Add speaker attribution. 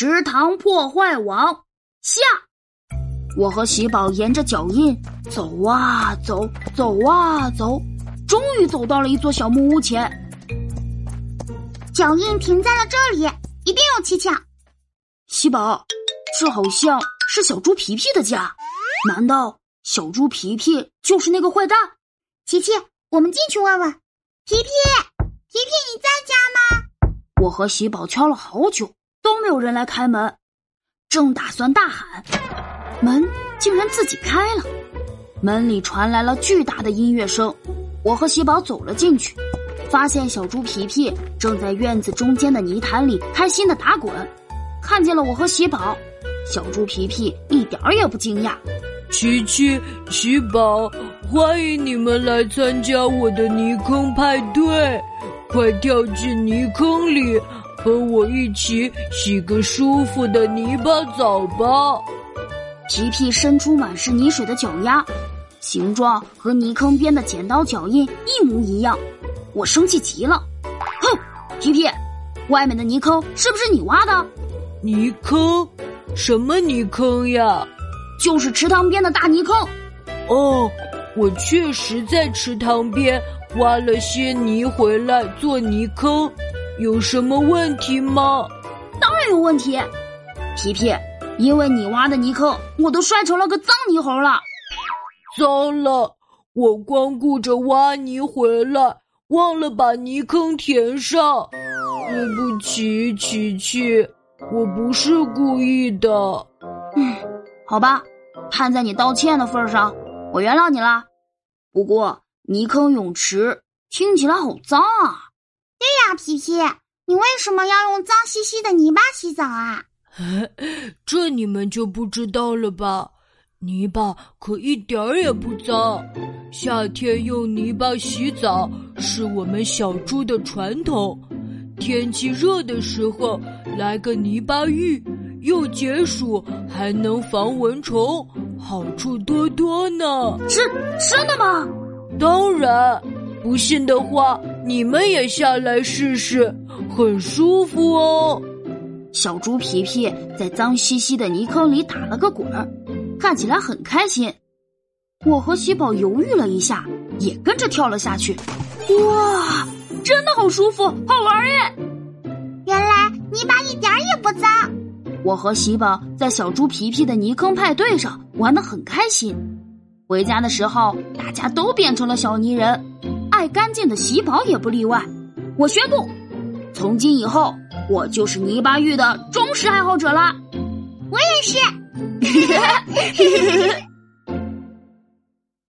Speaker 1: 池塘破坏王下。我和喜宝沿着脚印走啊走，走啊走，终于走到了一座小木屋前。
Speaker 2: 脚印停在了这里，一定有蹊跷。
Speaker 1: 喜宝，这好像是小猪皮皮的家，难道小猪皮皮就是那个坏蛋？
Speaker 2: 琪琪，我们进去问问。皮皮，皮皮，你在家吗？
Speaker 1: 我和喜宝敲了好久，没有人来开门。正打算大喊，门竟然自己开了。门里传来了巨大的音乐声。我和喜宝走了进去，发现小猪皮皮正在院子中间的泥潭里开心的打滚。看见了我和喜宝，小猪皮皮一点儿也不惊讶。
Speaker 3: 琪琪、喜宝，欢迎你们来参加我的泥坑派对。快跳进泥坑里，和我一起洗个舒服的泥巴澡吧！
Speaker 1: 皮皮伸出满是泥水的脚丫，形状和泥坑边的剪刀脚印一模一样。我生气极了，哼！皮皮，外面的泥坑是不是你挖的？
Speaker 3: 泥坑？什么泥坑呀？
Speaker 1: 就是池塘边的大泥坑。
Speaker 3: 哦，我确实在池塘边。挖了些泥回来做泥坑，有什么问题吗？
Speaker 1: 当然有问题，皮皮，因为你挖的泥坑，我都摔成了个脏泥猴了。
Speaker 3: 糟了，我光顾着挖泥回来，忘了把泥坑填上。对不起，琪琪，我不是故意的。
Speaker 1: 嗯，好吧，看在你道歉的份上，我原谅你了。不过。泥坑泳池听起来好脏啊！
Speaker 2: 对呀，皮皮，你为什么要用脏兮兮的泥巴洗澡啊？
Speaker 3: 这你们就不知道了吧？泥巴可一点儿也不脏，夏天用泥巴洗澡是我们小猪的传统。天气热的时候来个泥巴浴，又解暑还能防蚊虫，好处多多呢。
Speaker 1: 是真的吗？
Speaker 3: 当然，不信的话，你们也下来试试，很舒服哦。
Speaker 1: 小猪皮皮在脏兮兮的泥坑里打了个滚儿，看起来很开心。我和喜宝犹豫了一下，也跟着跳了下去。哇，真的好舒服，好玩耶！
Speaker 2: 原来泥巴一点也不脏。
Speaker 1: 我和喜宝在小猪皮皮的泥坑派对上玩得很开心。回家的时候，大家都变成了小泥人，爱干净的喜宝也不例外。我宣布，从今以后，我就是泥巴浴的忠实爱好者了。
Speaker 2: 我也是。